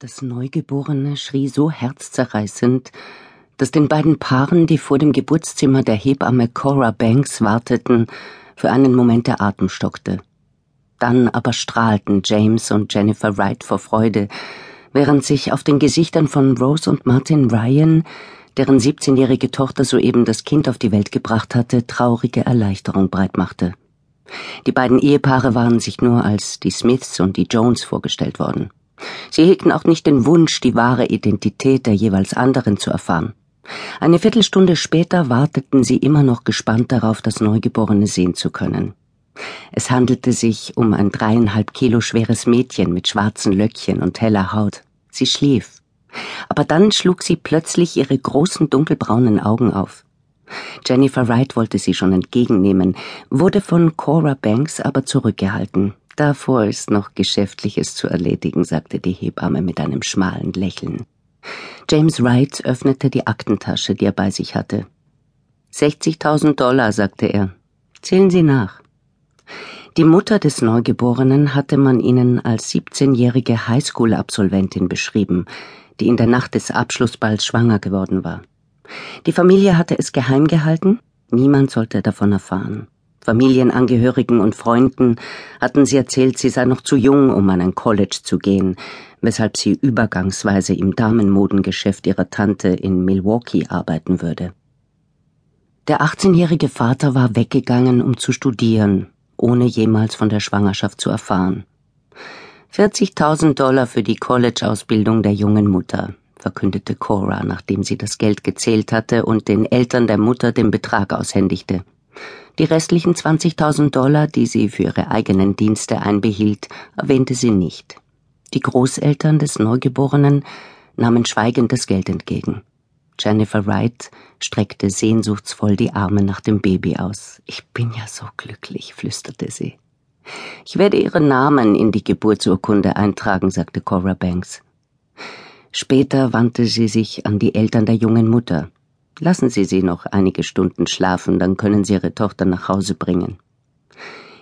Das Neugeborene schrie so herzzerreißend, dass den beiden Paaren, die vor dem Geburtszimmer der Hebamme Cora Banks warteten, für einen Moment der Atem stockte. Dann aber strahlten James und Jennifer Wright vor Freude, während sich auf den Gesichtern von Rose und Martin Ryan, deren 17-jährige Tochter soeben das Kind auf die Welt gebracht hatte, traurige Erleichterung breitmachte. Die beiden Ehepaare waren sich nur als die Smiths und die Jones vorgestellt worden. Sie hegten auch nicht den Wunsch, die wahre Identität der jeweils anderen zu erfahren. Eine Viertelstunde später warteten sie immer noch gespannt darauf, das Neugeborene sehen zu können. Es handelte sich um ein dreieinhalb Kilo schweres Mädchen mit schwarzen Löckchen und heller Haut. Sie schlief. Aber dann schlug sie plötzlich ihre großen dunkelbraunen Augen auf. Jennifer Wright wollte sie schon entgegennehmen, wurde von Cora Banks aber zurückgehalten. Davor ist noch Geschäftliches zu erledigen, sagte die Hebamme mit einem schmalen Lächeln. James Wright öffnete die Aktentasche, die er bei sich hatte. 60.000 Dollar, sagte er. Zählen Sie nach. Die Mutter des Neugeborenen hatte man ihnen als 17-jährige Highschool-Absolventin beschrieben, die in der Nacht des Abschlussballs schwanger geworden war. Die Familie hatte es geheim gehalten, niemand sollte davon erfahren. Familienangehörigen und Freunden hatten sie erzählt, sie sei noch zu jung, um an ein College zu gehen, weshalb sie übergangsweise im Damenmodengeschäft ihrer Tante in Milwaukee arbeiten würde. Der 18-jährige Vater war weggegangen, um zu studieren, ohne jemals von der Schwangerschaft zu erfahren. 40.000 Dollar für die College-Ausbildung der jungen Mutter, verkündete Cora, nachdem sie das Geld gezählt hatte und den Eltern der Mutter den Betrag aushändigte. Die restlichen 20.000 Dollar, die sie für ihre eigenen Dienste einbehielt, erwähnte sie nicht. Die Großeltern des Neugeborenen nahmen schweigend das Geld entgegen. Jennifer Wright streckte sehnsuchtsvoll die Arme nach dem Baby aus. Ich bin ja so glücklich, flüsterte sie. Ich werde Ihren Namen in die Geburtsurkunde eintragen, sagte Cora Banks. Später wandte sie sich an die Eltern der jungen Mutter. Lassen Sie sie noch einige Stunden schlafen, dann können Sie Ihre Tochter nach Hause bringen.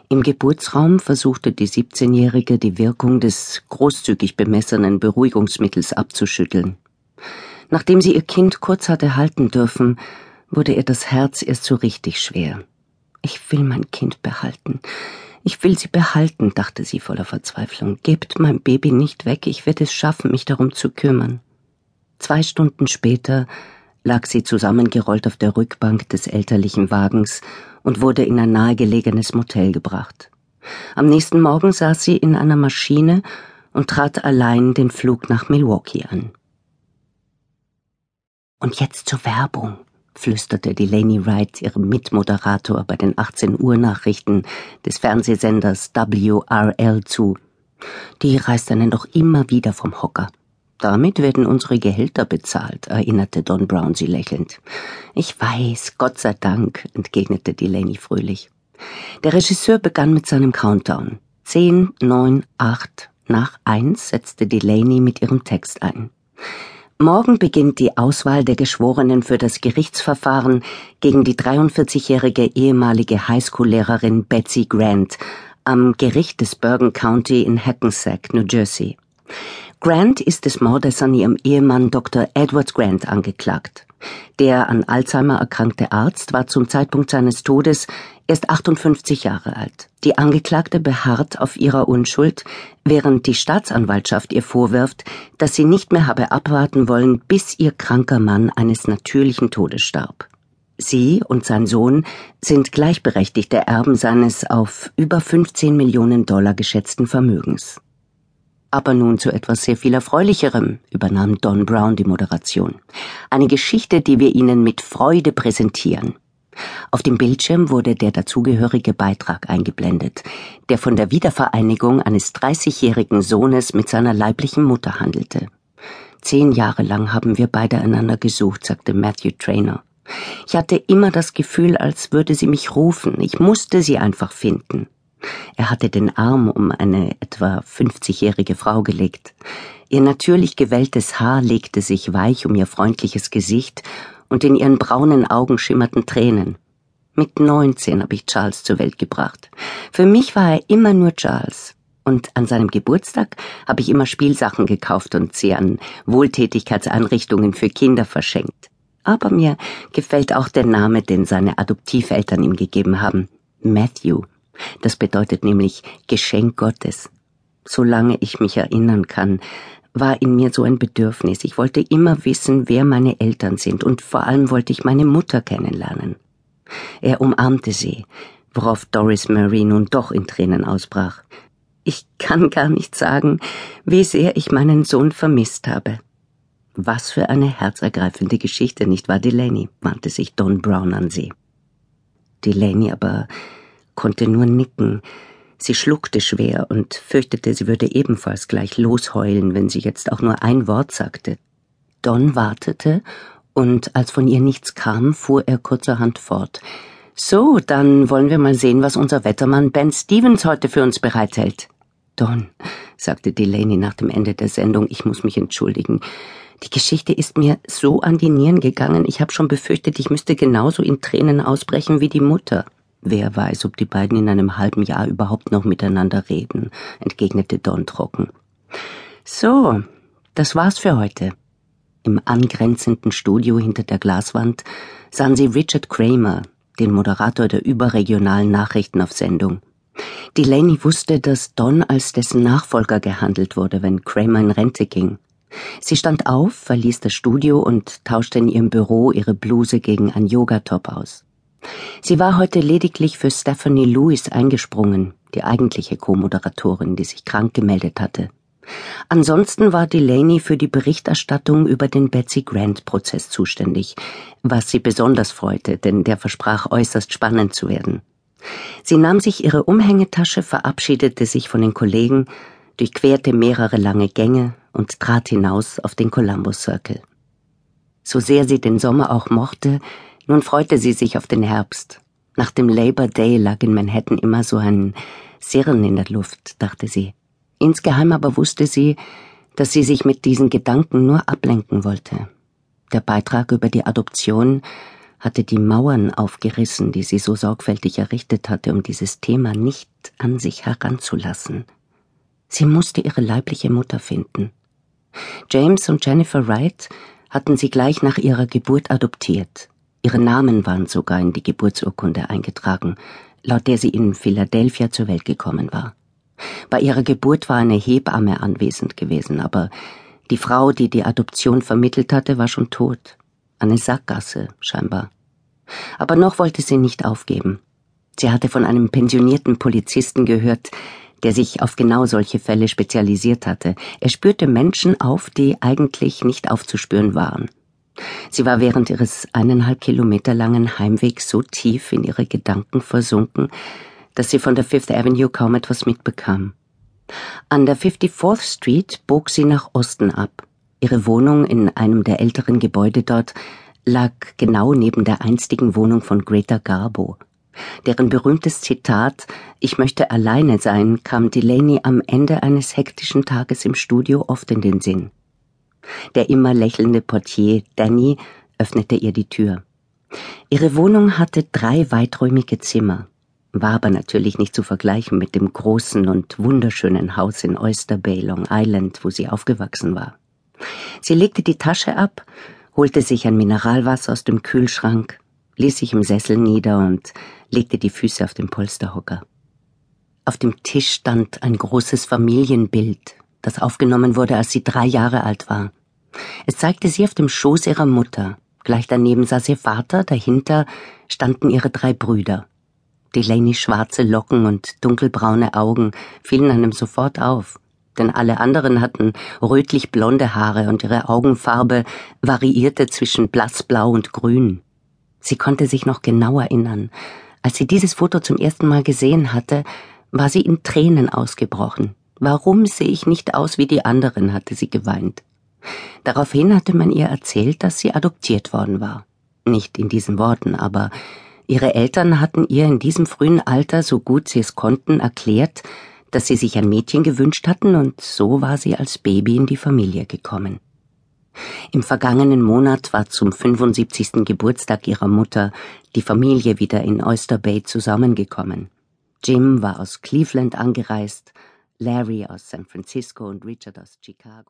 Im Geburtsraum versuchte die 17-Jährige die Wirkung des großzügig bemessenen Beruhigungsmittels abzuschütteln. Nachdem sie ihr Kind kurz hatte halten dürfen, wurde ihr das Herz erst so richtig schwer. Ich will mein Kind behalten. Ich will sie behalten, dachte sie voller Verzweiflung. Gebt mein Baby nicht weg, ich werde es schaffen, mich darum zu kümmern. Zwei Stunden später lag sie zusammengerollt auf der Rückbank des elterlichen Wagens und wurde in ein nahegelegenes Motel gebracht. Am nächsten Morgen saß sie in einer Maschine und trat allein den Flug nach Milwaukee an. Und jetzt zur Werbung, flüsterte Delaney Wright ihrem Mitmoderator bei den 18 Uhr Nachrichten des Fernsehsenders WRL zu. Die reißt einen doch immer wieder vom Hocker. Damit werden unsere Gehälter bezahlt, erinnerte Don Brown sie lächelnd. Ich weiß, Gott sei Dank, entgegnete Delaney fröhlich. Der Regisseur begann mit seinem Countdown. Zehn, neun, acht, nach eins setzte Delaney mit ihrem Text ein. Morgen beginnt die Auswahl der Geschworenen für das Gerichtsverfahren gegen die 43-jährige ehemalige Highschool-Lehrerin Betsy Grant am Gericht des Bergen County in Hackensack, New Jersey. Grant ist des Mordes an ihrem Ehemann Dr. Edward Grant angeklagt. Der an Alzheimer erkrankte Arzt war zum Zeitpunkt seines Todes erst 58 Jahre alt. Die Angeklagte beharrt auf ihrer Unschuld, während die Staatsanwaltschaft ihr vorwirft, dass sie nicht mehr habe abwarten wollen, bis ihr kranker Mann eines natürlichen Todes starb. Sie und sein Sohn sind gleichberechtigte Erben seines auf über 15 Millionen Dollar geschätzten Vermögens. Aber nun zu etwas sehr viel Erfreulicherem, übernahm Don Brown die Moderation. Eine Geschichte, die wir Ihnen mit Freude präsentieren. Auf dem Bildschirm wurde der dazugehörige Beitrag eingeblendet, der von der Wiedervereinigung eines 30-jährigen Sohnes mit seiner leiblichen Mutter handelte. Zehn Jahre lang haben wir beide einander gesucht, sagte Matthew Trainer. Ich hatte immer das Gefühl, als würde sie mich rufen. Ich musste sie einfach finden. Er hatte den Arm um eine etwa 50-jährige Frau gelegt. Ihr natürlich gewelltes Haar legte sich weich um ihr freundliches Gesicht und in ihren braunen Augen schimmerten Tränen. Mit neunzehn habe ich Charles zur Welt gebracht. Für mich war er immer nur Charles. Und an seinem Geburtstag habe ich immer Spielsachen gekauft und sie an Wohltätigkeitseinrichtungen für Kinder verschenkt. Aber mir gefällt auch der Name, den seine Adoptiveltern ihm gegeben haben. Matthew. Das bedeutet nämlich Geschenk Gottes. Solange ich mich erinnern kann, war in mir so ein Bedürfnis. Ich wollte immer wissen, wer meine Eltern sind, und vor allem wollte ich meine Mutter kennenlernen. Er umarmte sie, worauf Doris Murray nun doch in Tränen ausbrach. Ich kann gar nicht sagen, wie sehr ich meinen Sohn vermisst habe. Was für eine herzergreifende Geschichte, nicht wahr, Delaney? wandte sich Don Brown an sie. Delaney aber konnte nur nicken, Sie schluckte schwer und fürchtete, sie würde ebenfalls gleich losheulen, wenn sie jetzt auch nur ein Wort sagte. Don wartete, und als von ihr nichts kam, fuhr er kurzerhand fort. So, dann wollen wir mal sehen, was unser Wettermann Ben Stevens heute für uns bereithält. Don, sagte Delaney nach dem Ende der Sendung, ich muss mich entschuldigen. Die Geschichte ist mir so an die Nieren gegangen, ich habe schon befürchtet, ich müsste genauso in Tränen ausbrechen wie die Mutter. Wer weiß, ob die beiden in einem halben Jahr überhaupt noch miteinander reden, entgegnete Don trocken. So, das war's für heute. Im angrenzenden Studio hinter der Glaswand sahen sie Richard Kramer, den Moderator der überregionalen Nachrichten auf Sendung. Delaney wusste, dass Don als dessen Nachfolger gehandelt wurde, wenn Kramer in Rente ging. Sie stand auf, verließ das Studio und tauschte in ihrem Büro ihre Bluse gegen ein Yogatop aus. Sie war heute lediglich für Stephanie Lewis eingesprungen, die eigentliche Co-Moderatorin, die sich krank gemeldet hatte. Ansonsten war Delaney für die Berichterstattung über den Betsy Grant-Prozess zuständig, was sie besonders freute, denn der versprach äußerst spannend zu werden. Sie nahm sich ihre Umhängetasche, verabschiedete sich von den Kollegen, durchquerte mehrere lange Gänge und trat hinaus auf den Columbus Circle. So sehr sie den Sommer auch mochte, nun freute sie sich auf den Herbst. Nach dem Labor Day lag in Manhattan immer so ein Sirren in der Luft, dachte sie. Insgeheim aber wusste sie, dass sie sich mit diesen Gedanken nur ablenken wollte. Der Beitrag über die Adoption hatte die Mauern aufgerissen, die sie so sorgfältig errichtet hatte, um dieses Thema nicht an sich heranzulassen. Sie musste ihre leibliche Mutter finden. James und Jennifer Wright hatten sie gleich nach ihrer Geburt adoptiert. Ihre Namen waren sogar in die Geburtsurkunde eingetragen, laut der sie in Philadelphia zur Welt gekommen war. Bei ihrer Geburt war eine Hebamme anwesend gewesen, aber die Frau, die die Adoption vermittelt hatte, war schon tot. Eine Sackgasse, scheinbar. Aber noch wollte sie nicht aufgeben. Sie hatte von einem pensionierten Polizisten gehört, der sich auf genau solche Fälle spezialisiert hatte. Er spürte Menschen auf, die eigentlich nicht aufzuspüren waren. Sie war während ihres eineinhalb Kilometer langen Heimwegs so tief in ihre Gedanken versunken, dass sie von der Fifth Avenue kaum etwas mitbekam. An der 54th Street bog sie nach Osten ab. Ihre Wohnung in einem der älteren Gebäude dort lag genau neben der einstigen Wohnung von Greta Garbo. Deren berühmtes Zitat Ich möchte alleine sein kam Delaney am Ende eines hektischen Tages im Studio oft in den Sinn. Der immer lächelnde Portier Danny öffnete ihr die Tür. Ihre Wohnung hatte drei weiträumige Zimmer, war aber natürlich nicht zu vergleichen mit dem großen und wunderschönen Haus in Oyster Bay, Long Island, wo sie aufgewachsen war. Sie legte die Tasche ab, holte sich ein Mineralwasser aus dem Kühlschrank, ließ sich im Sessel nieder und legte die Füße auf den Polsterhocker. Auf dem Tisch stand ein großes Familienbild, das aufgenommen wurde, als sie drei Jahre alt war. Es zeigte sie auf dem Schoß ihrer Mutter. Gleich daneben saß ihr Vater, dahinter standen ihre drei Brüder. Delaneys schwarze Locken und dunkelbraune Augen fielen einem sofort auf, denn alle anderen hatten rötlich blonde Haare und ihre Augenfarbe variierte zwischen blassblau und grün. Sie konnte sich noch genau erinnern. Als sie dieses Foto zum ersten Mal gesehen hatte, war sie in Tränen ausgebrochen. Warum sehe ich nicht aus wie die anderen, hatte sie geweint. Daraufhin hatte man ihr erzählt, dass sie adoptiert worden war. Nicht in diesen Worten, aber ihre Eltern hatten ihr in diesem frühen Alter, so gut sie es konnten, erklärt, dass sie sich ein Mädchen gewünscht hatten, und so war sie als Baby in die Familie gekommen. Im vergangenen Monat war zum 75. Geburtstag ihrer Mutter die Familie wieder in Oyster Bay zusammengekommen. Jim war aus Cleveland angereist, Larry aus San Francisco und Richard aus Chicago.